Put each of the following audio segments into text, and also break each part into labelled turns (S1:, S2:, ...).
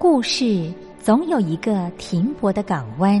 S1: 故事总有一个停泊的港湾。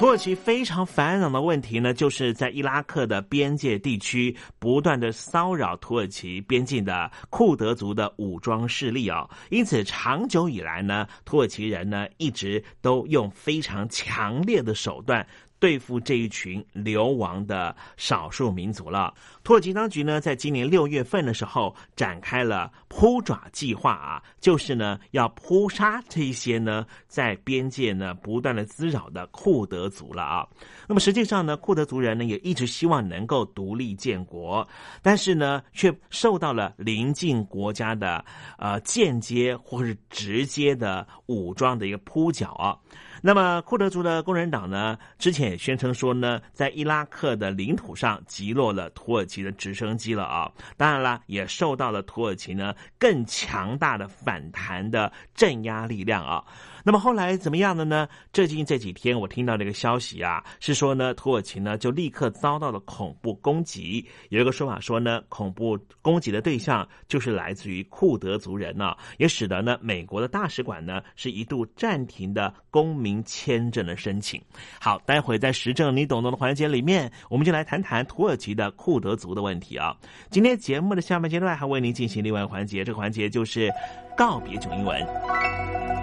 S2: 土耳其非常烦恼的问题呢，就是在伊拉克的边界地区不断的骚扰土耳其边境的库德族的武装势力啊，因此长久以来呢，土耳其人呢一直都用非常强烈的手段。对付这一群流亡的少数民族了。土耳其当局呢，在今年六月份的时候展开了扑爪计划啊，就是呢要扑杀这一些呢在边界呢不断的滋扰的库德族了啊。那么实际上呢，库德族人呢也一直希望能够独立建国，但是呢却受到了邻近国家的呃间接或是直接的武装的一个扑剿啊。那么库德族的工人党呢，之前也宣称说呢，在伊拉克的领土上击落了土耳其的直升机了啊！当然了，也受到了土耳其呢更强大的反弹的镇压力量啊。那么后来怎么样的呢？最近这几天我听到这个消息啊，是说呢，土耳其呢就立刻遭到了恐怖攻击。有一个说法说呢，恐怖攻击的对象就是来自于库德族人呢，也使得呢美国的大使馆呢是一度暂停的公民签证的申请。好，待会在时政你懂得的环节里面，我们就来谈谈土耳其的库德族的问题啊。今天节目的下半阶段还为您进行另外环节，这个环节就是告别囧英文。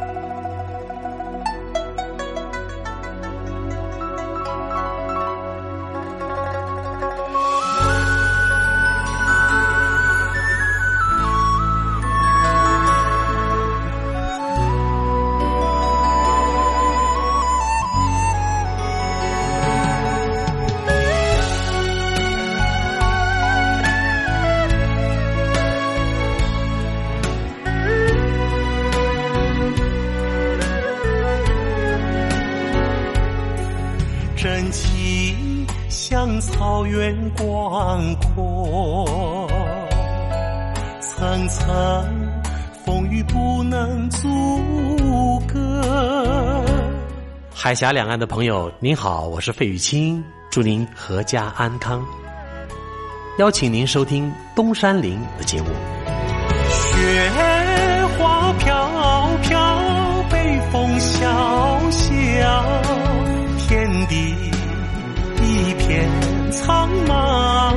S3: 海峡两岸的朋友，您好，我是费玉清，祝您阖家安康。邀请您收听东山林的节目。
S4: 雪花飘飘，北风萧萧，天地一片苍茫。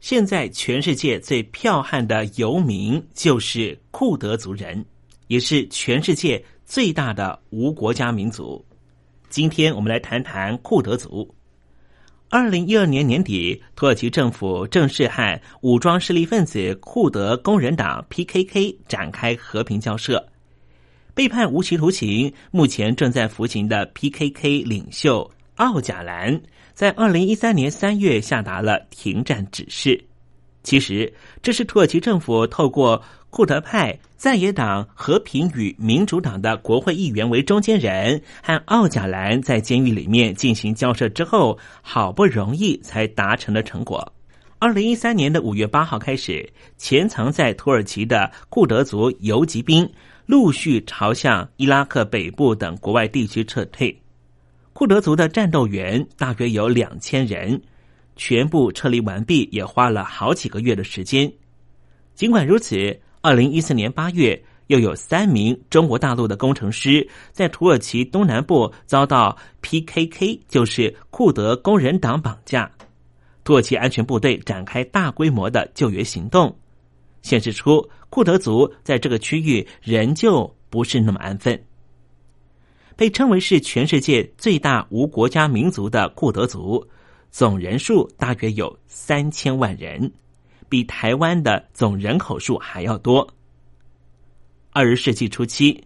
S2: 现在全世界最剽悍的游民就是库德族人，也是全世界最大的无国家民族。今天我们来谈谈库德族。二零一二年年底，土耳其政府正式和武装势力分子库德工人党 （PKK） 展开和平交涉。被判无期徒刑、目前正在服刑的 PKK 领袖奥贾兰。在二零一三年三月下达了停战指示。其实，这是土耳其政府透过库德派在野党和平与民主党的国会议员为中间人，和奥贾兰在监狱里面进行交涉之后，好不容易才达成的成果。二零一三年的五月八号开始，潜藏在土耳其的库德族游击兵陆续朝向伊拉克北部等国外地区撤退。库德族的战斗员大约有两千人，全部撤离完毕也花了好几个月的时间。尽管如此，二零一四年八月，又有三名中国大陆的工程师在土耳其东南部遭到 PKK，就是库德工人党绑架。土耳其安全部队展开大规模的救援行动，显示出库德族在这个区域仍旧不是那么安分。被称为是全世界最大无国家民族的库德族，总人数大约有三千万人，比台湾的总人口数还要多。二十世纪初期，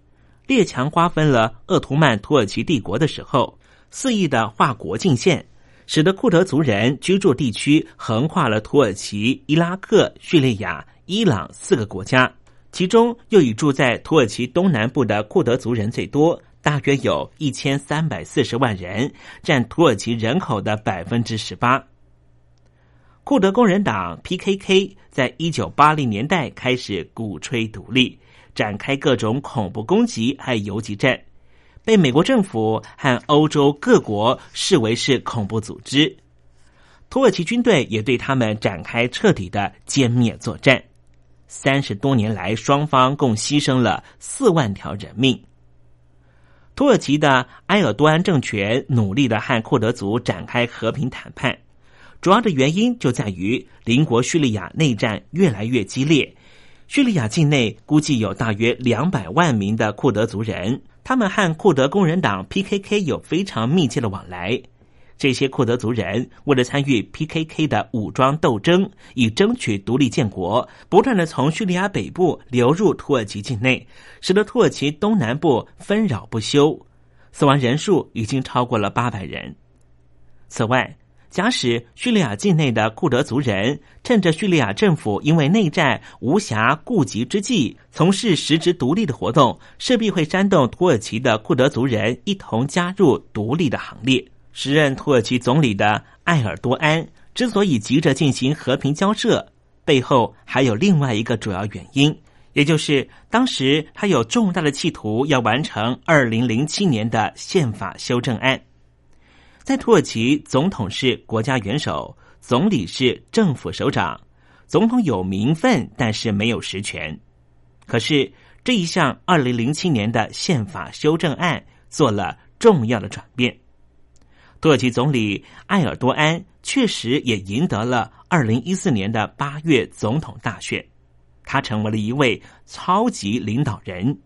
S2: 列强瓜分了鄂图曼土耳其帝国的时候，肆意的划国境线，使得库德族人居住地区横跨了土耳其、伊拉克、叙利亚、伊朗四个国家，其中又以住在土耳其东南部的库德族人最多。大约有一千三百四十万人，占土耳其人口的百分之十八。库德工人党 （PKK） 在一九八零年代开始鼓吹独立，展开各种恐怖攻击和游击战，被美国政府和欧洲各国视为是恐怖组织。土耳其军队也对他们展开彻底的歼灭作战。三十多年来，双方共牺牲了四万条人命。土耳其的埃尔多安政权努力的和库德族展开和平谈判，主要的原因就在于邻国叙利亚内战越来越激烈。叙利亚境内估计有大约两百万名的库德族人，他们和库德工人党 （PKK） 有非常密切的往来。这些库德族人为了参与 PKK 的武装斗争，以争取独立建国，不断的从叙利亚北部流入土耳其境内，使得土耳其东南部纷扰不休，死亡人数已经超过了八百人。此外，假使叙利亚境内的库德族人趁着叙利亚政府因为内战无暇顾及之际，从事实质独立的活动，势必会煽动土耳其的库德族人一同加入独立的行列。时任土耳其总理的埃尔多安之所以急着进行和平交涉，背后还有另外一个主要原因，也就是当时他有重大的企图要完成二零零七年的宪法修正案。在土耳其，总统是国家元首，总理是政府首长，总统有名分，但是没有实权。可是这一项二零零七年的宪法修正案做了重要的转变。土耳其总理埃尔多安确实也赢得了二零一四年的八月总统大选，他成为了一位超级领导人。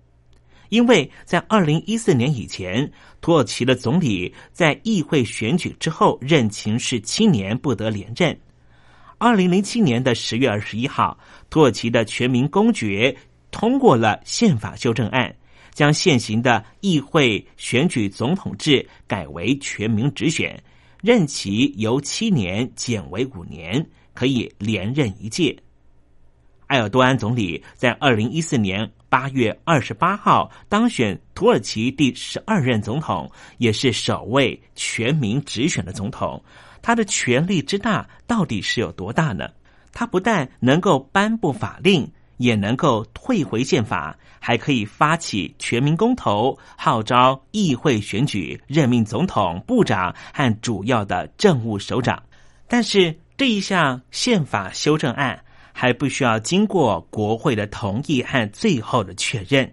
S2: 因为在二零一四年以前，土耳其的总理在议会选举之后任期是七年，不得连任。二零零七年的十月二十一号，土耳其的全民公决通过了宪法修正案，将现行的议会选举总统制改为全民直选，任期由七年减为五年，可以连任一届。埃尔多安总理在二零一四年。八月二十八号当选土耳其第十二任总统，也是首位全民直选的总统。他的权力之大到底是有多大呢？他不但能够颁布法令，也能够退回宪法，还可以发起全民公投，号召议会选举，任命总统、部长和主要的政务首长。但是这一项宪法修正案。还不需要经过国会的同意和最后的确认，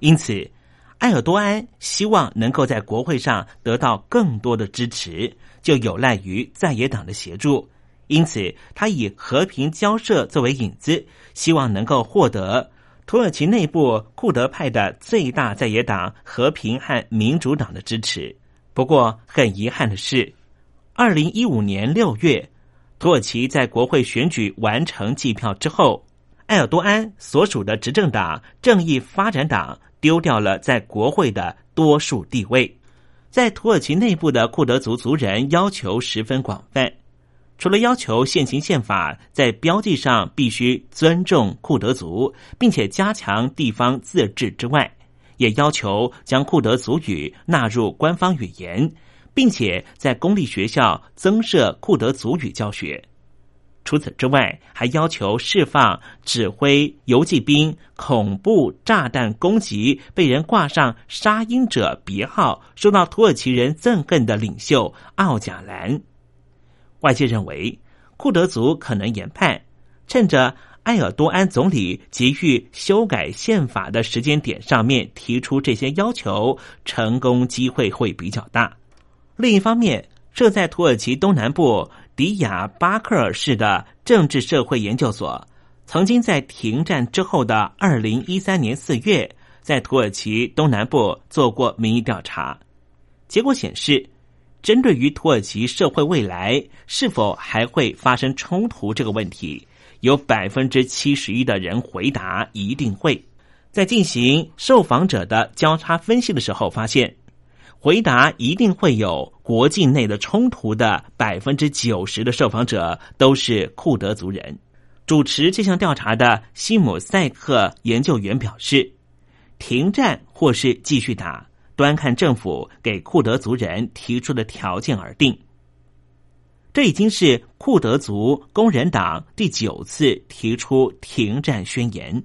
S2: 因此，埃尔多安希望能够在国会上得到更多的支持，就有赖于在野党的协助。因此，他以和平交涉作为引子，希望能够获得土耳其内部库德派的最大在野党和平和民主党的支持。不过，很遗憾的是，二零一五年六月。土耳其在国会选举完成计票之后，埃尔多安所属的执政党正义发展党丢掉了在国会的多数地位。在土耳其内部的库德族族人要求十分广泛，除了要求现行宪法在标记上必须尊重库德族，并且加强地方自治之外，也要求将库德族语纳入官方语言。并且在公立学校增设库德族语教学。除此之外，还要求释放指挥游击兵恐怖炸弹攻击被人挂上“杀鹰者”别号、受到土耳其人憎恨的领袖奥贾兰。外界认为，库德族可能研判，趁着埃尔多安总理急于修改宪法的时间点上面提出这些要求，成功机会会比较大。另一方面，设在土耳其东南部迪亚巴克尔市的政治社会研究所，曾经在停战之后的二零一三年四月，在土耳其东南部做过民意调查。结果显示，针对于土耳其社会未来是否还会发生冲突这个问题，有百分之七十一的人回答一定会。在进行受访者的交叉分析的时候，发现。回答一定会有国境内的冲突的百分之九十的受访者都是库德族人。主持这项调查的西姆塞克研究员表示，停战或是继续打，端看政府给库德族人提出的条件而定。这已经是库德族工人党第九次提出停战宣言。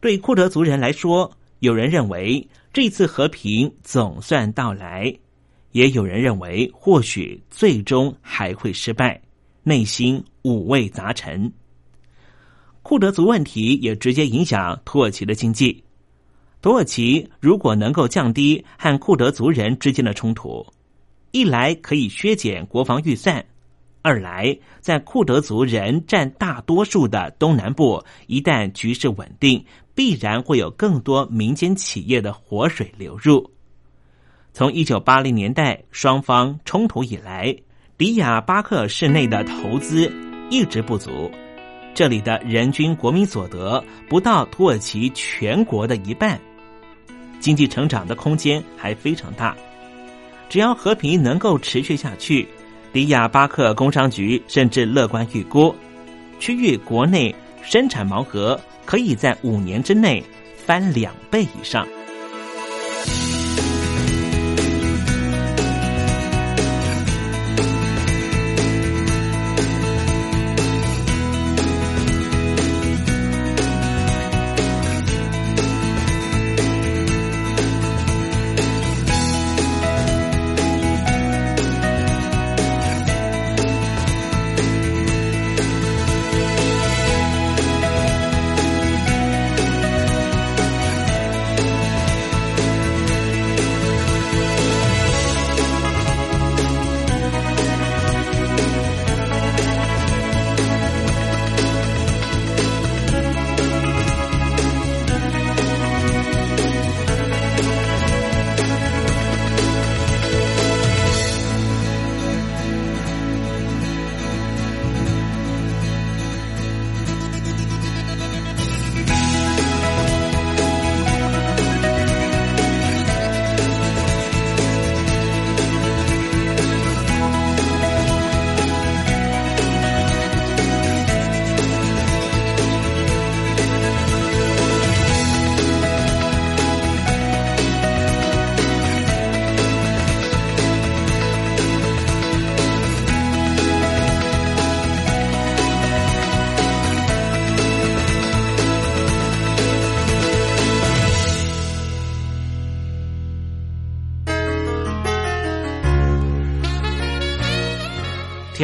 S2: 对库德族人来说，有人认为。这次和平总算到来，也有人认为或许最终还会失败，内心五味杂陈。库德族问题也直接影响土耳其的经济。土耳其如果能够降低和库德族人之间的冲突，一来可以削减国防预算，二来在库德族人占大多数的东南部，一旦局势稳定。必然会有更多民间企业的活水流入。从一九八零年代双方冲突以来，迪亚巴克市内的投资一直不足，这里的人均国民所得不到土耳其全国的一半，经济成长的空间还非常大。只要和平能够持续下去，迪亚巴克工商局甚至乐观预估，区域国内生产毛额。可以在五年之内翻两倍以上。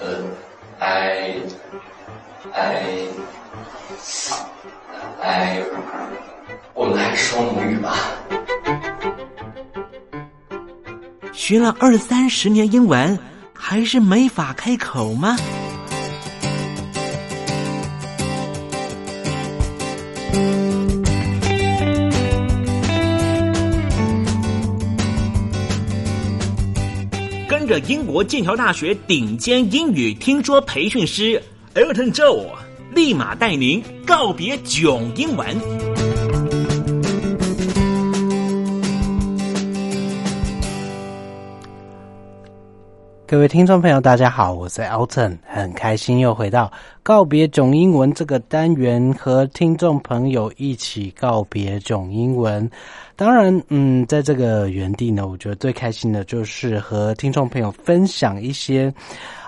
S5: 呃
S6: I, I, I, 我们还是说母语吧。
S2: 学了二三十年英文，还是没法开口吗？英国剑桥大学顶尖英语听说培训师 Elton Joe，立马带您告别囧英文。
S7: 各位听众朋友，大家好，我是 Alton，很开心又回到告别囧英文这个单元，和听众朋友一起告别囧英文。当然，嗯，在这个原地呢，我觉得最开心的就是和听众朋友分享一些。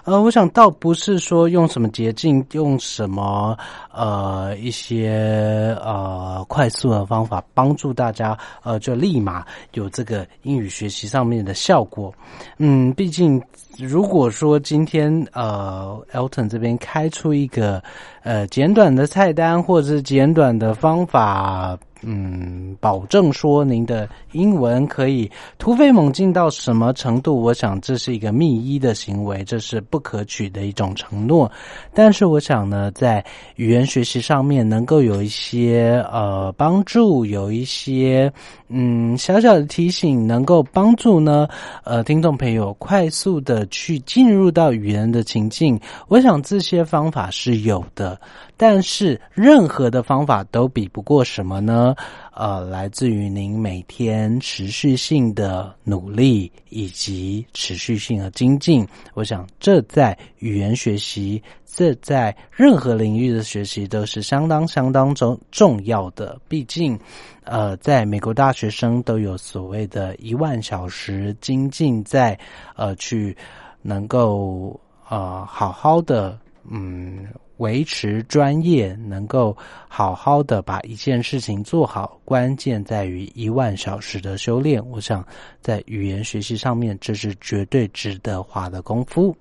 S7: 呃，我想倒不是说用什么捷径，用什么呃一些呃快速的方法帮助大家，呃，就立马有这个英语学习上面的效果。嗯，毕竟如果说今天呃 Elton 这边开出一个呃简短的菜单，或者是简短的方法。嗯，保证说您的英文可以突飞猛进到什么程度？我想这是一个密医的行为，这是不可取的一种承诺。但是我想呢，在语言学习上面能够有一些呃帮助，有一些嗯小小的提醒，能够帮助呢呃听众朋友快速的去进入到语言的情境。我想这些方法是有的，但是任何的方法都比不过什么呢？呃，来自于您每天持续性的努力以及持续性的精进。我想，这在语言学习，这在任何领域的学习都是相当相当重重要的。毕竟，呃，在美国大学生都有所谓的一万小时精进，在呃去能够呃好好的嗯。维持专业，能够好好的把一件事情做好，关键在于一万小时的修炼。我想在语言学习上面，这是绝对值得花的功夫。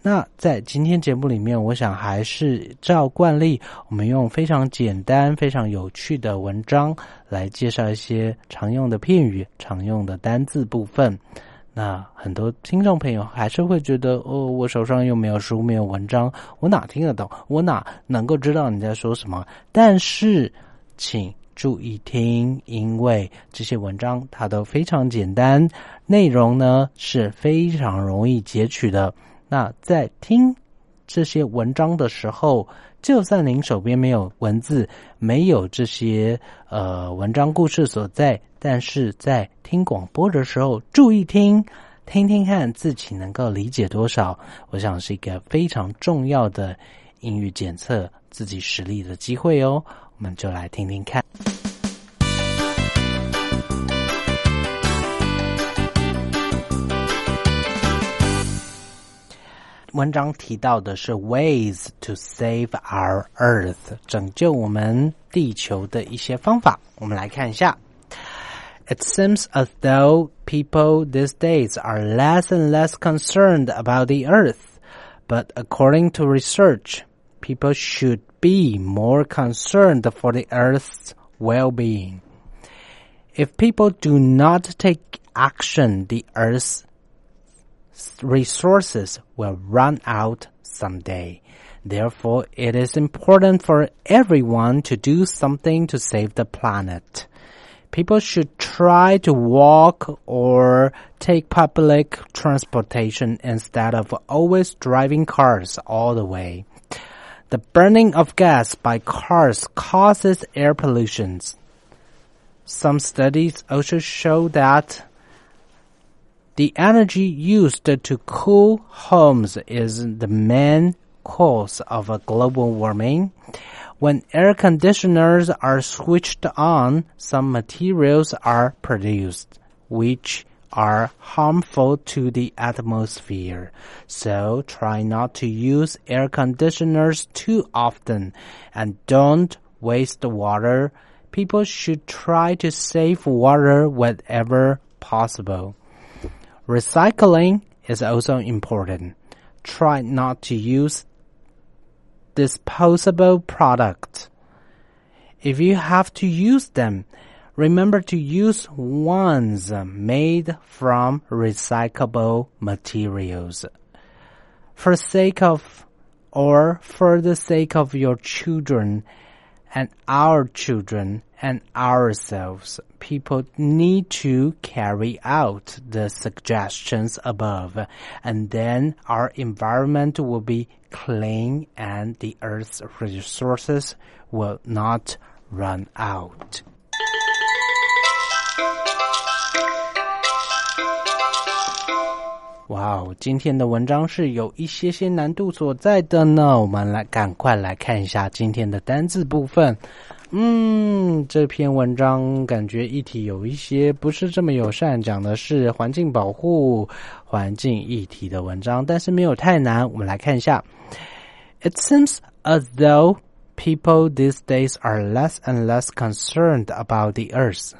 S7: 那在今天节目里面，我想还是照惯例，我们用非常简单、非常有趣的文章来介绍一些常用的片语、常用的单字部分。那很多听众朋友还是会觉得，哦，我手上又没有书，没有文章，我哪听得懂？我哪能够知道你在说什么？但是，请注意听，因为这些文章它都非常简单，内容呢是非常容易截取的。那在听这些文章的时候，就算您手边没有文字，没有这些呃文章故事所在，但是在听广播的时候，注意听，听听看自己能够理解多少，我想是一个非常重要的英语检测自己实力的机会哦。我们就来听听看。文章提到的是 ways to save our Earth，拯救我们地球的一些方法。我们来看一下。It seems as though people these days are less and less concerned about the Earth, but according to research, people should be more concerned for the Earth's well-being. If people do not take action, the earth's resources will run out someday. Therefore, it is important for everyone to do something to save the planet. People should try to walk or take public transportation instead of always driving cars all the way. The burning of gas by cars causes air pollution. Some studies also show that the energy used to cool homes is the main cause of global warming. When air conditioners are switched on, some materials are produced, which are harmful to the atmosphere. So try not to use air conditioners too often and don't waste water. People should try to save water whenever possible. Recycling is also important. Try not to use disposable product. If you have to use them, remember to use ones made from recyclable materials. For sake of or for the sake of your children and our children and ourselves, people need to carry out the suggestions above, and then our environment will be clean and the earth's resources will not run out. 哇哦，今天的文章是有一些些难度所在的呢。我们来赶快来看一下今天的单字部分。嗯，这篇文章感觉议题有一些不是这么友善，讲的是环境保护、环境议题的文章，但是没有太难。我们来看一下。It seems as though people these days are less and less concerned about the earth.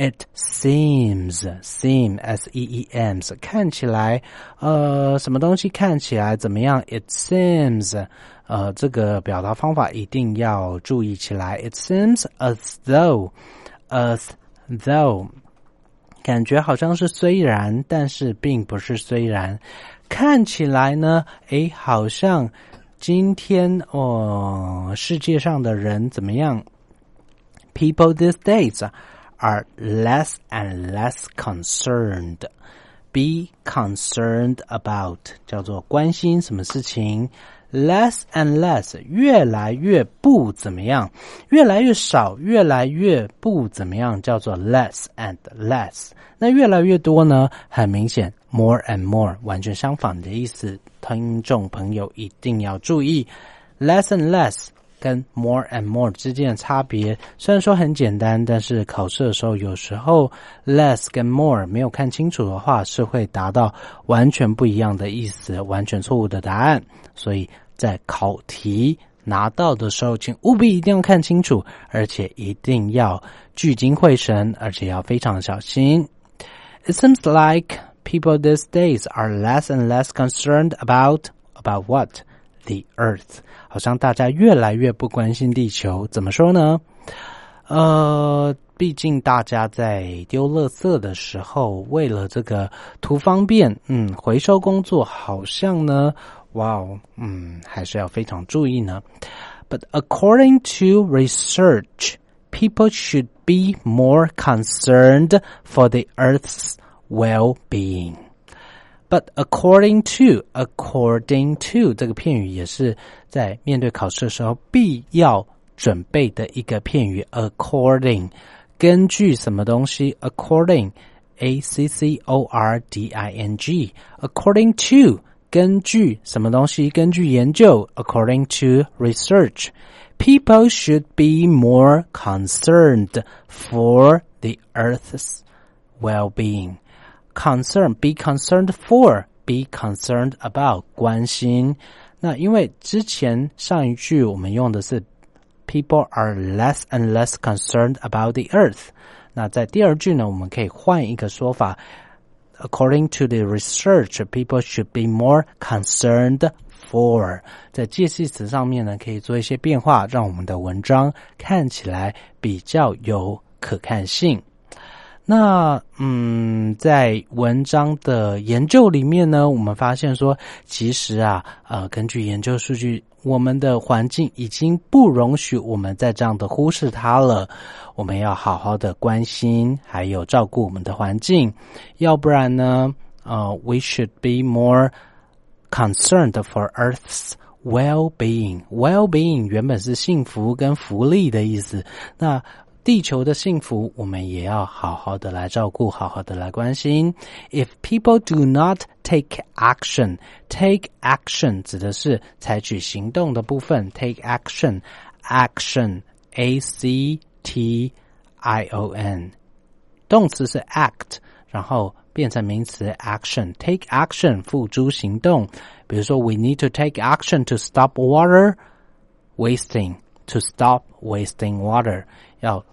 S7: It seems, seem, s e e m s，看起来，呃，什么东西看起来怎么样？It seems，呃，这个表达方法一定要注意起来。It seems as though, as though，感觉好像是虽然，但是并不是虽然。看起来呢，诶，好像今天哦，世界上的人怎么样？People these days。 Are less and less concerned. Be concerned about 叫做关心什么事情。Less and less 越来越不怎么样，越来越少，越来越不怎么样，叫做 less and less。那越来越多呢？很明显，more and more 完全相反的意思。听众朋友一定要注意，less and less。跟 more and more 之间的差别，虽然说很简单，但是考试的时候有时候 less 跟 more 没有看清楚的话，是会达到完全不一样的意思，完全错误的答案。所以在考题拿到的时候，请务必一定要看清楚，而且一定要聚精会神，而且要非常小心。It seems like people these days are less and less concerned about about what the Earth。 好像大家越来越不关心地球，怎么说呢？呃，毕竟大家在丢垃圾的时候，为了这个图方便，嗯，回收工作好像呢，哇哦，嗯，还是要非常注意呢。But according to research, people should be more concerned for the Earth's well-being. But according to, according to 这个片语也是在面对考试的时候必要准备的一个片语。According，根据什么东西？According，A C C O R D I N G，according to 根据什么东西？根据研究。According to research，people should be more concerned for the Earth's well-being. concern be concerned for be concerned about 关心。那因为之前上一句我们用的是 people are less and less concerned about the earth。那在第二句呢，我们可以换一个说法。According to the research, people should be more concerned for。在介系词上面呢，可以做一些变化，让我们的文章看起来比较有可看性。 那嗯，在文章的研究里面呢，我们发现说，其实啊，呃，根据研究数据，我们的环境已经不容许我们再这样的忽视它了。我们要好好的关心，还有照顾我们的环境，要不然呢，呃，we should be more concerned for Earth's well-being. Well-being 原本是幸福跟福利的意思，那。地球的幸福，我们也要好好的来照顾，好好的来关心。If people do not take action, take action 指的是采取行动的部分。Take action, action, a c t i o n，动词是 act，然后变成名词 action。Take action 付诸行动。比如说，We need to take action to stop water wasting. To stop wasting water，要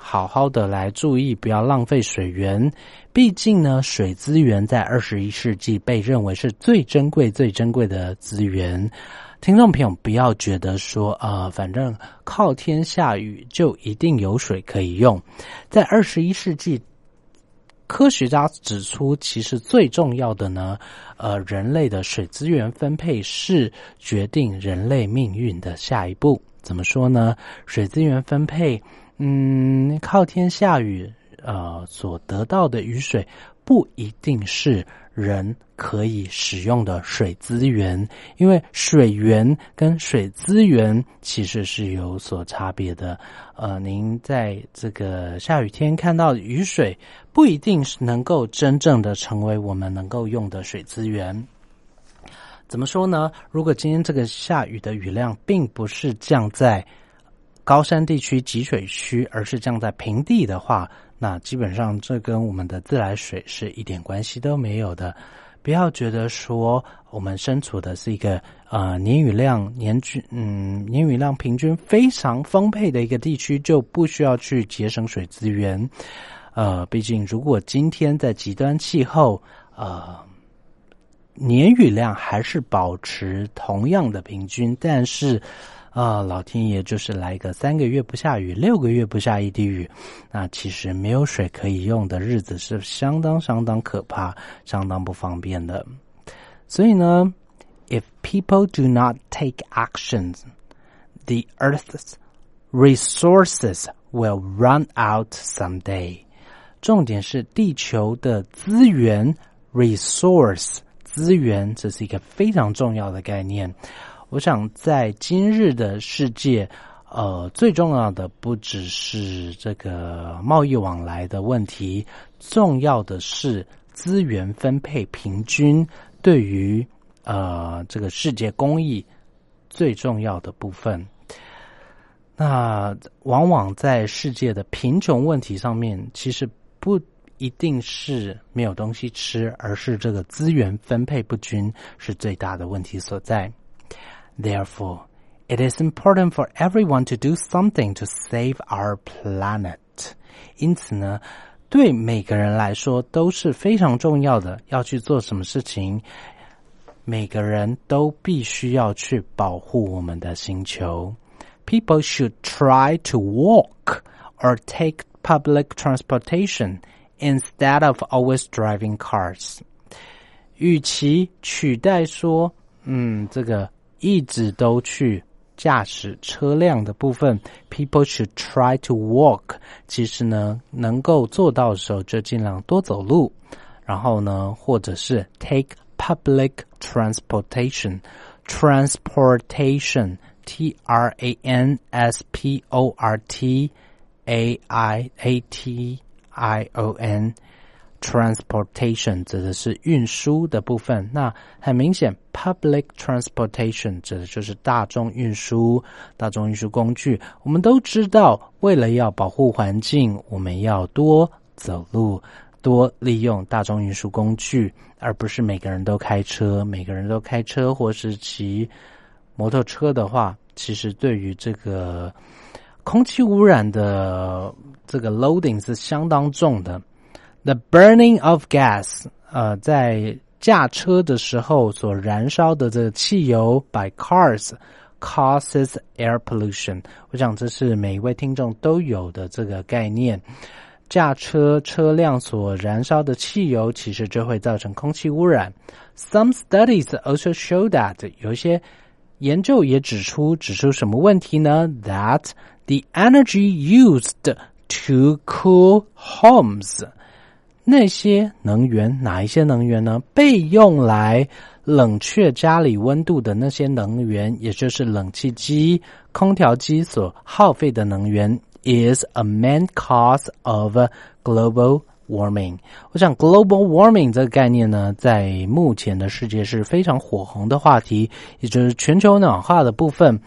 S7: 好好的来注意，不要浪费水源。毕竟呢，水资源在二十一世纪被认为是最珍贵、最珍贵的资源。听众朋友，不要觉得说，呃，反正靠天下雨就一定有水可以用。在二十一世纪，科学家指出，其实最重要的呢，呃，人类的水资源分配是决定人类命运的下一步。怎么说呢？水资源分配。嗯，靠天下雨，呃，所得到的雨水不一定是人可以使用的水资源，因为水源跟水资源其实是有所差别的。呃，您在这个下雨天看到雨水，不一定是能够真正的成为我们能够用的水资源。怎么说呢？如果今天这个下雨的雨量并不是降在。高山地区、集水区，而是降在平地的话，那基本上这跟我们的自来水是一点关系都没有的。不要觉得说我们身处的是一个呃年雨量年均嗯年雨量平均非常丰沛的一个地区，就不需要去节省水资源。呃，毕竟如果今天在极端气候，呃年雨量还是保持同样的平均，但是。啊，老天爷就是来个三个月不下雨，六个月不下一滴雨，那其实没有水可以用的日子是相当相当可怕、相当不方便的。所以呢，if people do not take actions, the Earth's resources will run out someday。重点是地球的资源，resource 资源，这是一个非常重要的概念。我想，在今日的世界，呃，最重要的不只是这个贸易往来的问题，重要的是资源分配平均。对于呃这个世界公益最重要的部分，那往往在世界的贫穷问题上面，其实不一定是没有东西吃，而是这个资源分配不均是最大的问题所在。Therefore, it is important for everyone to do something to save our planet. 因此呢，对每个人来说都是非常重要的，要去做什么事情，每个人都必须要去保护我们的星球。People should try to walk or take public transportation instead of always driving cars. 与其取代说，嗯，这个 一直都去驾驶车辆的部分，people should try to walk。其实呢，能够做到的时候就尽量多走路，然后呢，或者是 take public transportation，transportation，t r a n s p o r t a i a t i o n。 Transportation 指的是运输的部分，那很明显，public transportation 指的就是大众运输、大众运输工具。我们都知道，为了要保护环境，我们要多走路，多利用大众运输工具，而不是每个人都开车。每个人都开车或是骑摩托车的话，其实对于这个空气污染的这个 loading 是相当重的。The burning of gas，呃，在驾车的时候所燃烧的这个汽油，by cars causes air pollution。我想这是每一位听众都有的这个概念。 驾车车辆所燃烧的汽油，其实就会造成空气污染。Some studies also show that 有一些研究也指出，指出什么问题呢？That the energy used to cool homes 那些能源，哪一些能源呢？被用来冷却家里温度的那些能源，也就是冷气机、空调机所耗费的能源。is a main cause of global warming。我想 global warming 这个概念呢，在目前的世界是非常火红的话题，也就是全球暖化的部分。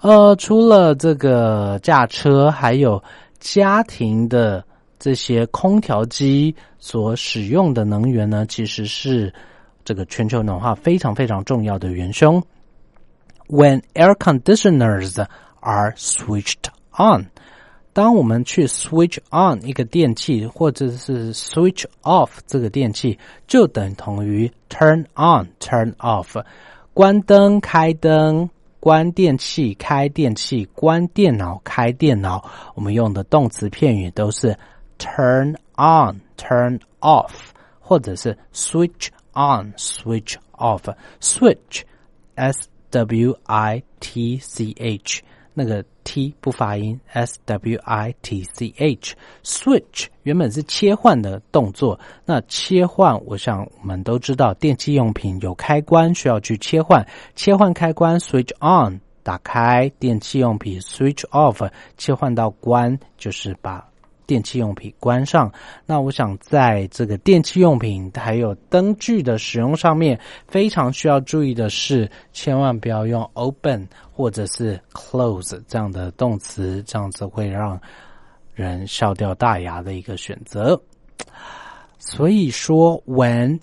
S7: 呃，除了这个驾车，还有家庭的这些空调机所使用的能源呢，其实是这个全球暖化非常非常重要的元凶。When air conditioners are switched on。当我们去 switch on 一个电器，或者是 switch off 这个电器，就等同于 turn on turn off。关灯开灯，关电器开电器，关电脑开电脑。我们用的动词片语都是 turn on turn off，或者是 switch on switch off。switch s w i t c h 那个。T 不发音，S W I T C H，switch 原本是切换的动作。那切换，我想我们都知道，电器用品有开关需要去切换，切换开关 switch on 打开电器用品，switch off 切换到关就是把。 电器用品关上，那我想在这个电器用品还有灯具的使用上面，非常需要注意的是，千万不要用 open 或者是 close 这样的动词，这样子会让人笑掉大牙的一个选择。所以说，when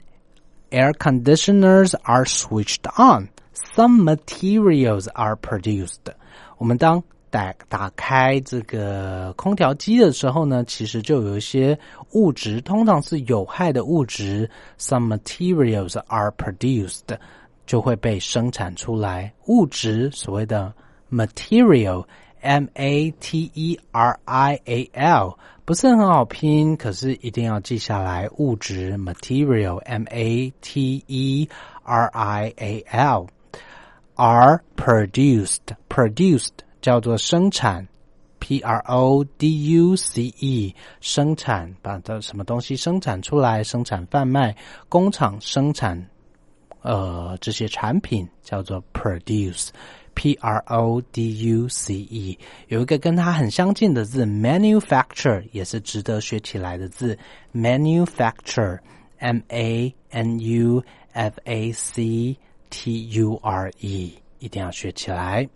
S7: air conditioners are switched on, some materials are produced。我们当打打开这个空调机的时候呢，其实就有一些物质，通常是有害的物质，some materials are produced，就会被生产出来。物质所谓的 material，m a t e r i a l，不是很好拼，可是一定要记下来。物质 material，m a t e r i a l，are produced，produced。叫做生产，P R O D U C E，生产把这什么东西生产出来，生产贩卖，工厂生产，呃，这些产品叫做 produce，P R O D U C E，有一个跟它很相近的字，manufacture 也是值得学起来的字，manufacture，M A N U F A C T U R E，一定要学起来。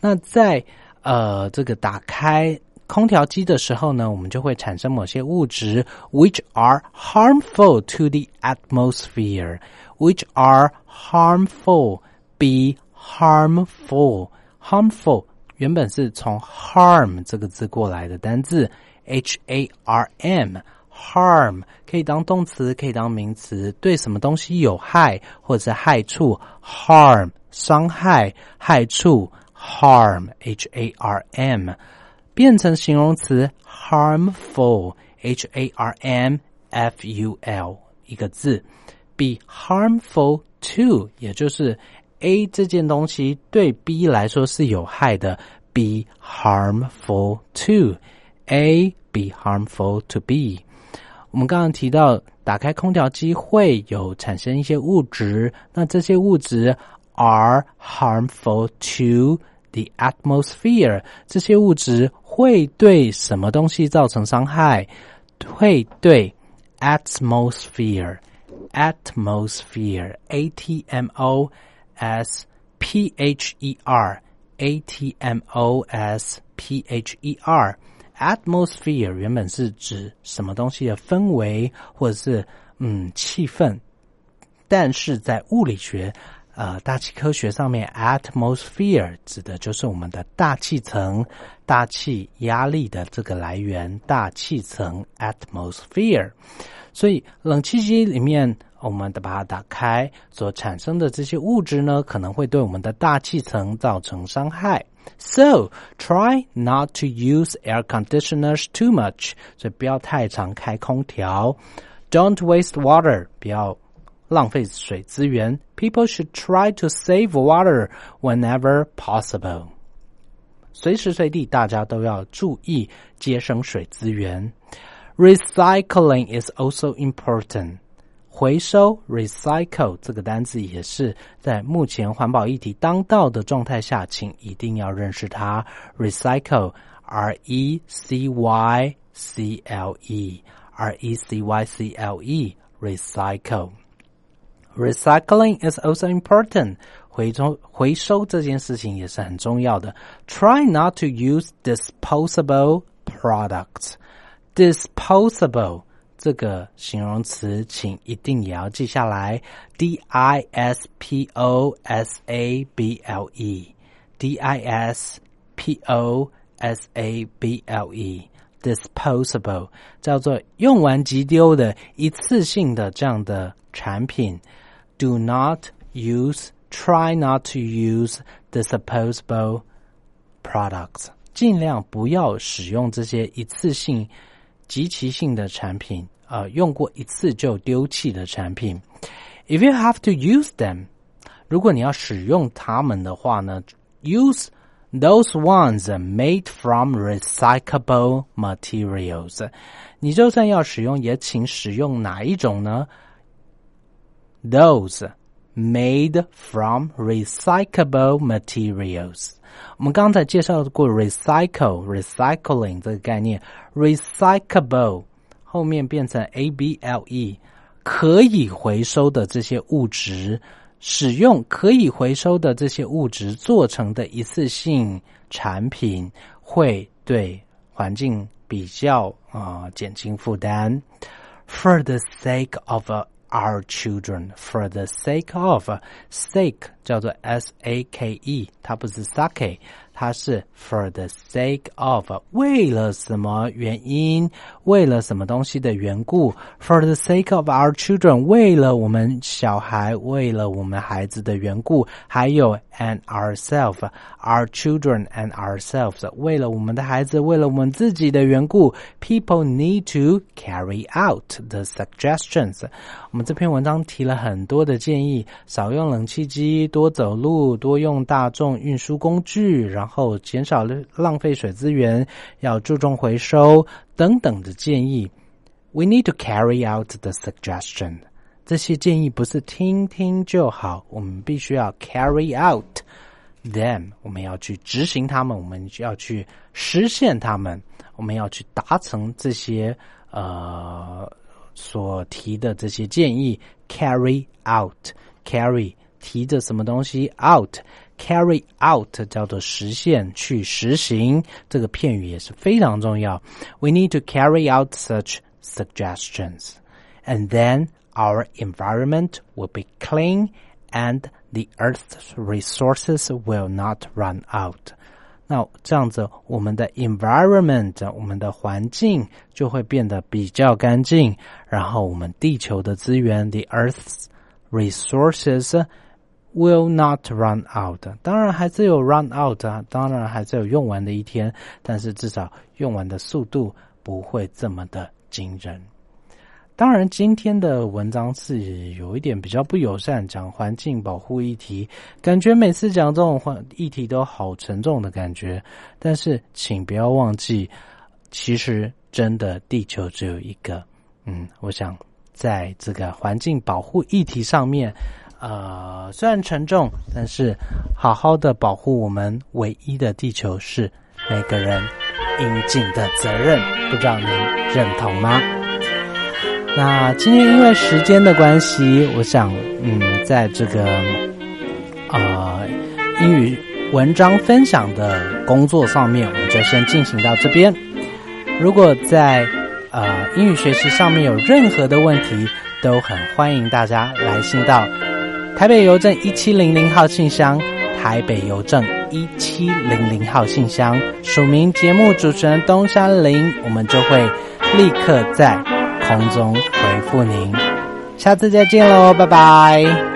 S7: 那在呃这个打开空调机的时候呢，我们就会产生某些物质，which are harmful to the atmosphere。which are harmful, be harmful, harmful 原本是从 harm 这个字过来的单字，h a r m harm 可以当动词，可以当名词，对什么东西有害或者是害处，harm 伤害、害处。Harm h a r m 变成形容词 harmful h a r m f u l 一个字，be harmful to，也就是 A 这件东西对 B 来说是有害的，be harmful to，A be harmful to B。我们刚刚提到，打开空调机会有产生一些物质，那这些物质 are harmful to。The atmosphere 这些物质会对什么东西造成伤害？会对 atmosphere atmosphere a t m o s p h e r a t m o s p h e r atmosphere 原本是指什么东西的氛围或者是嗯气氛，但是在物理学。 呃，大气科学上面，atmosphere 指的就是我们的大气层、大气压力的这个来源，大气层 atmosphere。所以，冷气机里面，我们的把它打开所产生的这些物质呢，可能会对我们的大气层造成伤害。So try not to use air conditioners too much。所以不要太常开空调。Don't waste water。不要。浪费水资源。People should try to save water whenever possible。随时随地，大家都要注意节省水资源。Recycling is also important。回收 （recycle） 这个单词也是在目前环保议题当道的状态下，请一定要认识它。Recycle，R E C Y C L E，R E C Y C L E，recycle。Recycling is also important. 回收回收这件事情也是很重要的。Try not to use disposable products. Disposable 这个形容词，请一定也要记下来。D I S P O S A B L E. D I S P O S A B L E. Disposable 叫做用完即丢的一次性的这样的产品。 do not use, try not to use disposable products. 尽量不要使用这些一次性、集齐性的产品，呃，用过一次就丢弃的产品。If you have to use them，如果你要使用它们的话呢，use those ones made from recyclable materials。你就算要使用，也请使用哪一种呢 ？those made from recyclable materials。我们刚才介绍过 recycle recycling 这个概念，recyclable 后面变成 a b l e，可以回收的这些物质，使用可以回收的这些物质做成的一次性产品，会对环境比较啊、呃、减轻负担。For the sake of a our children for the sake of sake 叫做 s a k e，它不是 sake， 它是 for the sake of 为了什么原因，为了什么东西的缘故，for the sake of our children 为了我们小孩，为了我们孩子的缘故，还有 and ourselves our children and ourselves 为了我们的孩子，为了我们自己的缘故，people need to carry out the suggestions。我们这篇文章提了很多的建议，少用冷气机，多走路，多用大众运输工具，然后然后减少浪费水资源，要注重回收等等的建议。We need to carry out the suggestion。这些建议不是听听就好，我们必须要 carry out them。我们要去执行它们，我们要去实现它们，我们要去达成这些呃。所提的这些建议，carry out，carry 提着什么东西 out out，carry out 叫做实现，去实行，这个片语也是非常重要。We need to carry out such suggestions, and then our environment will be clean, and the Earth's resources will not run out. 那这样子，我们的 environment，我们的环境就会变得比较干净，然后我们地球的资源，the Earth's resources will not run out。当然还是有 run out 啊，当然还是有用完的一天，但是至少用完的速度不会这么的惊人。当然，今天的文章是有一点比较不友善，讲环境保护议题，感觉每次讲这种环议题都好沉重的感觉。但是，请不要忘记，其实真的地球只有一个。嗯，我想在这个环境保护议题上面，呃，虽然沉重，但是好好的保护我们唯一的地球是每个人应尽的责任。不知道您认同吗？那今天因为时间的关系，我想，嗯，在这个呃英语文章分享的工作上面，我们就先进行到这边。如果在呃英语学习上面有任何的问题，都很欢迎大家来信到台北邮政一七零零号信箱，台北邮政一七零零号信箱，署名节目主持人东山林，我们就会立刻在空中回复您。下次再见喽，拜拜。